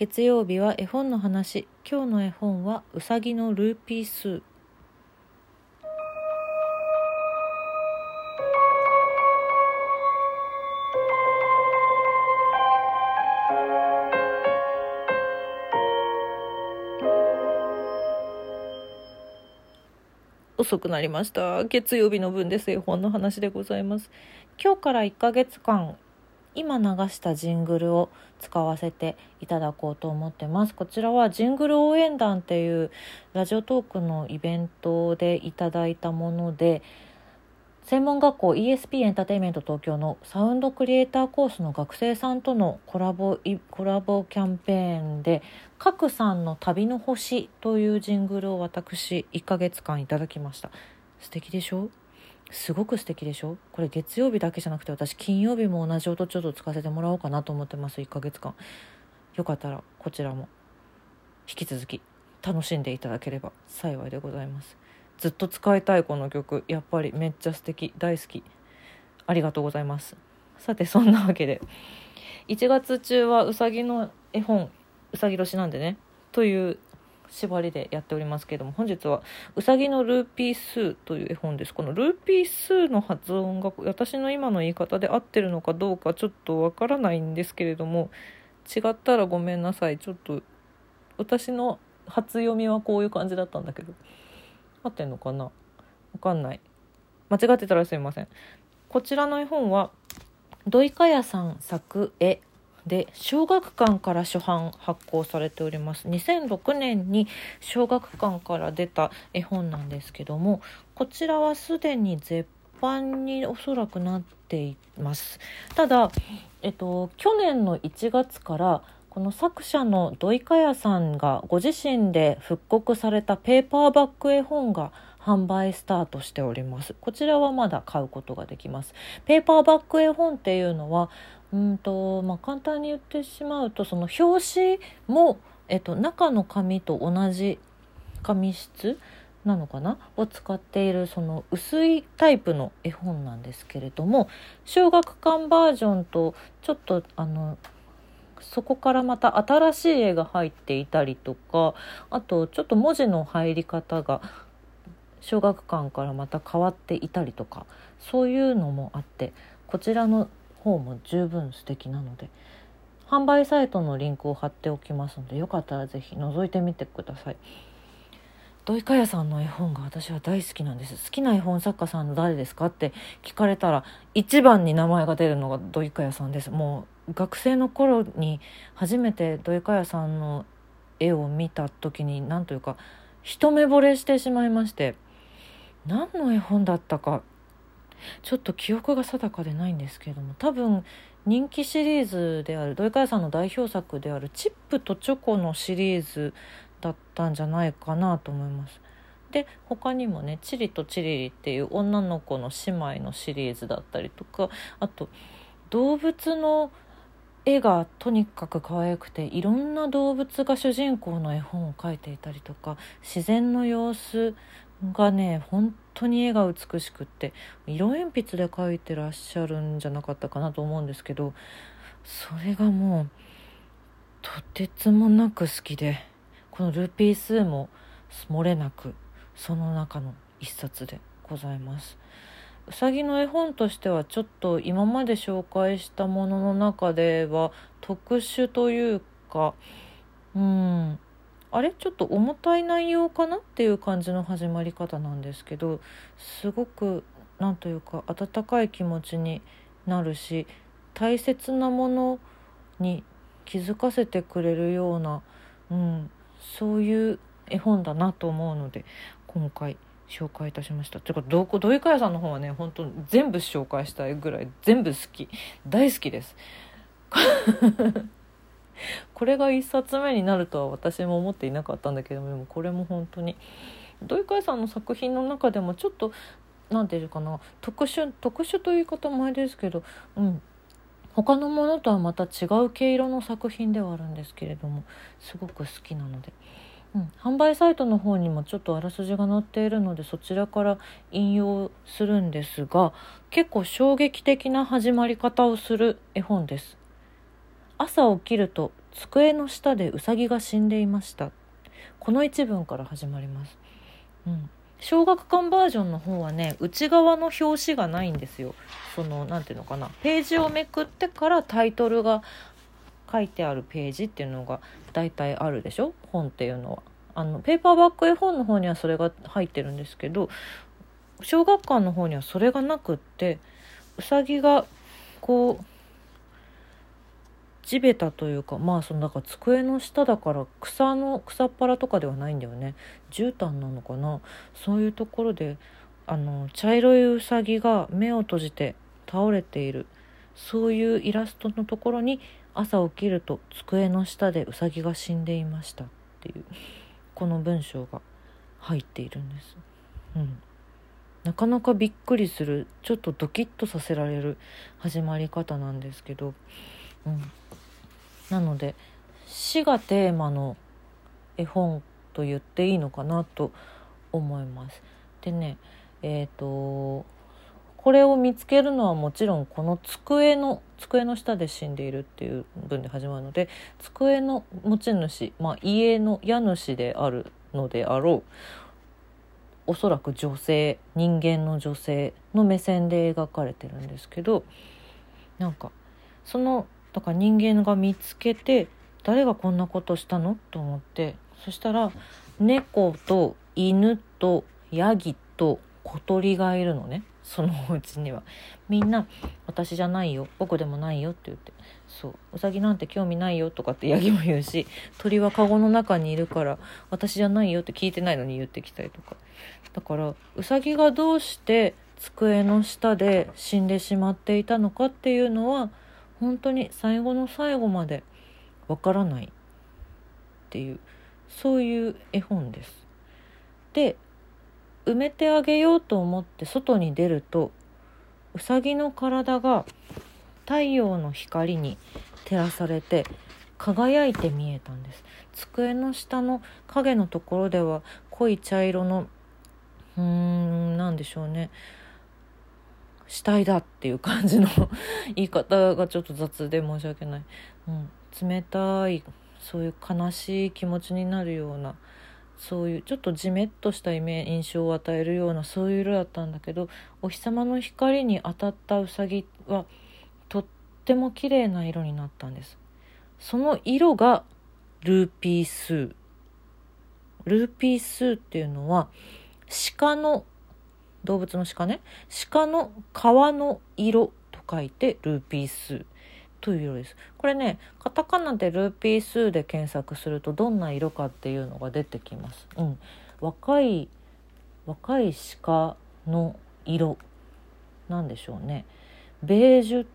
月曜日は絵本の話。今日の絵本はうさぎのルーピース。ー遅くなりました。月曜日の分です。絵本の話でございます。今日から1ヶ月間今流したジングルを使わせていただこうと思ってます。こちらはジングル応援団っていうラジオトークのイベントでいただいたもので専門学校 ESP エンターテインメント東京のサウンドクリエイターコースの学生さんとのコラボコラボキャンペーンで「角さんの旅の星」というジングルを私1ヶ月間いただきました。素敵でしょすごく素敵でしょ？これ月曜日だけじゃなくて私金曜日も同じ音ちょっと使わせてもらおうかなと思ってます。1ヶ月間。よかったらこちらも。引き続き楽しんでいただければ幸いでございます。ずっと使いたいこの曲。やっぱりめっちゃ素敵。大好き。ありがとうございます。さてそんなわけで。1月中はうさぎの絵本うさぎ年なんでね。という縛りでやっておりますけれども本日は「うさぎのルーピースー」という絵本です。このルーピースーの発音が私の今の言い方で合ってるのかどうかちょっとわからないんですけれども違ったらごめんなさい。ちょっと私の初読みはこういう感じだったんだけど。合ってんのかな？わかんない。間違ってたらすいません。こちらの絵本は土井かやさん作絵で小学館から初版発行されております。2006年に小学館から出た絵本なんですけどもこちらはすでに絶版におそらくなっています。ただ、えっと、去年の1月からこの作者の土井かやさんがご自身で復刻されたペーパーバッグ絵本が販売スタートしております。こちらはまだ買うことができます。ペーパーバッグ絵本っていうのはうんとまあ、簡単に言ってしまうとその表紙も、えっと、中の紙と同じ紙質なのかなを使っているその薄いタイプの絵本なんですけれども小学館バージョンとちょっとあのそこからまた新しい絵が入っていたりとかあとちょっと文字の入り方が小学館からまた変わっていたりとかそういうのもあってこちらの方も十分素敵なので販売サイトのリンクを貼っておきますのでよかったら是非覗いてみてください。土井かやさんの絵本が私は大好きなんです好きな絵本作家さん誰ですかって聞かれたら一番に名前が出るのが土井かやさんですもう学生の頃に初めて土井かやさんの絵を見た時に何というか一目惚れしてしまいまして何の絵本だったかちょっと記憶が定かでないんですけれども多分人気シリーズである土井かさんの代表作である「チップとチョコ」のシリーズだったんじゃないかなと思います。で他にもね「チリとチリリ」っていう女の子の姉妹のシリーズだったりとかあと動物の絵がとにかく可愛くていろんな動物が主人公の絵本を描いていたりとか自然の様子がね本当に絵が美しくって色鉛筆で描いてらっしゃるんじゃなかったかなと思うんですけどそれがもうとてつもなく好きでこの「ルーピースー」も漏れなくその中の一冊でございます。うさぎの絵本としてはちょっと今まで紹介したものの中では特殊というかうんあれ？ちょっと重たい内容かな？っていう感じの始まり方なんですけどすごく何というか温かい気持ちになるし大切なものに気づかせてくれるような、うん、そういう絵本だなと思うので今回紹介いたしました。ていうかどこ土井かやさんの本はね本当全部紹介したいぐらい全部好き大好きです。これが1冊目になるとは私も思っていなかったんだけどもでもこれも本当に土井海さんの作品の中でもちょっと何て言うかな特殊特殊という言い方もあれですけど、うん、他のものとはまた違う毛色の作品ではあるんですけれどもすごく好きなので。うん、販売サイトの方にもちょっとあらすじが載っているのでそちらから引用するんですが結構衝撃的な始まり方をする絵本です。朝起きると机の下でウサギが死んでいました。この一文から始まります、うん、小学館バージョンの方はね内側の表紙がないんですよ。その何ていうのかな。ページをめくってからタイトルが書いてあるページっていうのが大体あるでしょ？本っていうのは。あのペーパーバック絵本の方にはそれが入ってるんですけど小学館の方にはそれがなくってうさぎがこう地べたというかまあそのだから机の下だから草の草っぱらとかではないんだよね。絨毯なのかな。そういうところであの茶色いうさぎが目を閉じて倒れている。そういうイラストのところに朝起きると机の下でうさぎが死んでいましたっていうこの文章が入っているんです。うん。なかなかびっくりするちょっとドキッとさせられる始まり方なんですけど、うん、なので死がテーマの絵本と言っていいのかなと思います。でねえっ、ー、とこれを見つけるのはもちろんこの机の机の下で死んでいるっていう文で始まるので机の持ち主、まあ、家の家主であるのであろうおそらく女性人間の女性の目線で描かれてるんですけどなんかそのだから人間が見つけて誰がこんなことしたの？と思って。そしたら猫と犬とヤギと小鳥がいるのね。そのうちには。みんな「私じゃないよ。僕でもないよ」って言って「そう。うさぎなんて興味ないよ」とかってヤギも言うし鳥はカゴの中にいるから「私じゃないよ」って聞いてないのに言ってきたりとか。だからうさぎがどうして机の下で死んでしまっていたのかっていうのは本当に最後の最後までわからないっていうそういう絵本です。で埋めてあげようと思って外に出るとうさぎの体が太陽の光に照らされて輝いて見えたんです机の下の影のところでは濃い茶色のうーん何でしょうね死体だっていう感じの言い方がちょっと雑で申し訳ない、うん、冷たいそういう悲しい気持ちになるようなそういうちょっとじめっとしたイメ印象を与えるようなそういう色だったんだけどお日様の光に当たったうさぎはとっても綺麗な色になったんです。その色がルーピースー。ルーピースーっていうのは鹿の動物の鹿ね。鹿の皮の色と書いてルーピース。という色です。これねカタカナでルーピースで検索するとどんな色かっていうのが出てきます、うん、若い若い鹿の色なんでしょうね。ベージュ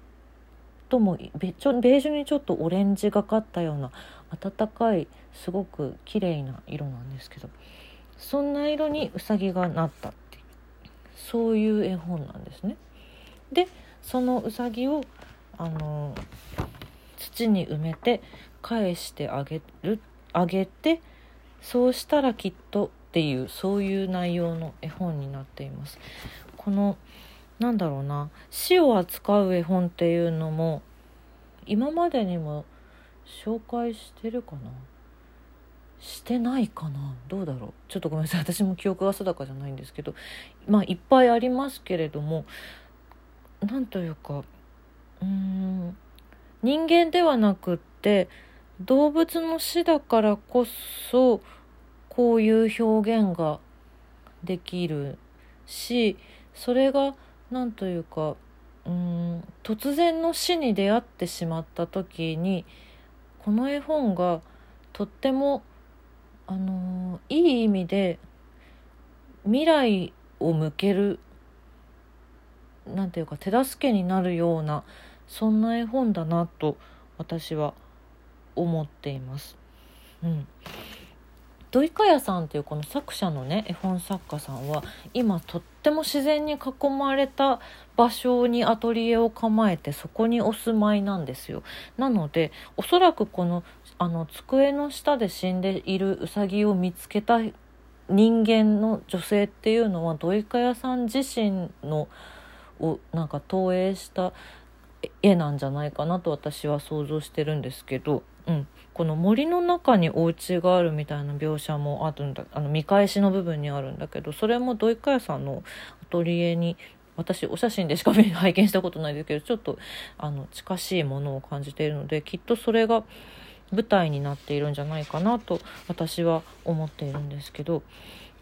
ともベちょベージュにちょっとオレンジがかったような暖かいすごく綺麗な色なんですけどそんな色にうさぎがなった。そういう絵本なんですね。でそのうさぎをあの土に埋めて返してあげるあげてそうしたらきっとっていうそういう内容の絵本になっています。このなんだろうな死を扱う絵本っていうのも今までにも紹介してるかなしてないかな？どうだろう？ちょっとごめんなさい。私も記憶が定かじゃないんですけどまあいっぱいありますけれどもなんというかうん人間ではなくって動物の死だからこそこういう表現ができるしそれが何というかうん突然の死に出会ってしまった時にこの絵本がとってもあのいい意味で未来を向けるなんていうか手助けになるようなそんな絵本だなと私は思っています。うん、土井かやさんっていうこの作者のね絵本作家さんは今とっても自然に囲まれた場所にアトリエを構えてそこにお住まいなんですよ。なのでおそらくこのあの机の下で死んでいるうさぎを見つけた人間の女性っていうのは土井かやさん自身のをなんか投影した絵なんじゃないかなと私は想像してるんですけど、うん、この森の中にお家があるみたいな描写もあるんだあの見返しの部分にあるんだけどそれも土井かやさんのアトリエに私お写真でしか拝見したことないですけどちょっとあの近しいものを感じているのできっとそれが舞台になっているんじゃないかなと私は思っているんですけど、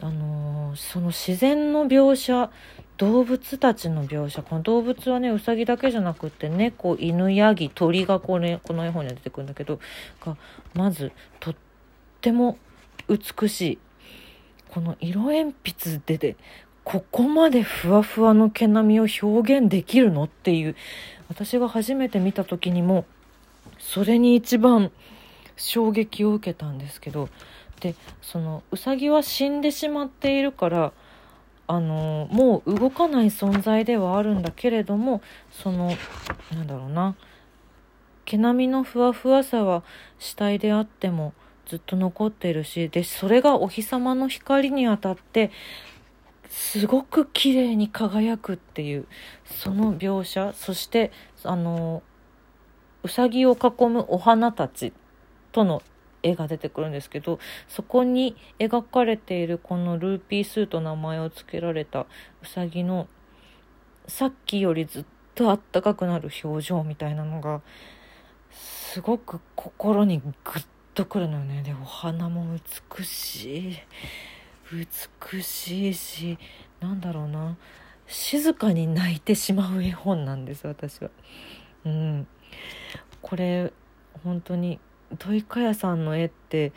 あのー、その自然の描写動物たちの描写この動物はねうさぎだけじゃなくって猫犬ヤギ鳥がこれこの絵本には出てくるんだけどがまずとっても美しい。この色鉛筆ででここまでふわふわの毛並みを表現できるのっていう私が初めて見た時にもそれに一番衝撃を受けたんですけどでそのうさぎは死んでしまっているからあのもう動かない存在ではあるんだけれどもそのなんだろうな毛並みのふわふわさは死体であってもずっと残っているしでそれがお日様の光に当たってすごく綺麗に輝くっていうその描写。そしてあのうさぎを囲むお花たちとの絵が出てくるんですけどそこに描かれているこのルーピースーと名前を付けられたうさぎのさっきよりずっとあったかくなる表情みたいなのがすごく心にグッとくるのよね。でお花も美しい。美しいしなんだろうな。静かに泣いてしまう絵本なんです私は。うん、これ本当に土井かやさんの絵って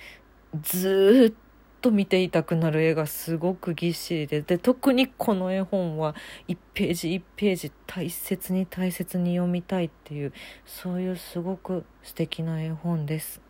ずっと見ていたくなる絵がすごくぎっしりでで特にこの絵本は1ページ1ページ大切に大切に読みたいっていうそういうすごく素敵な絵本です。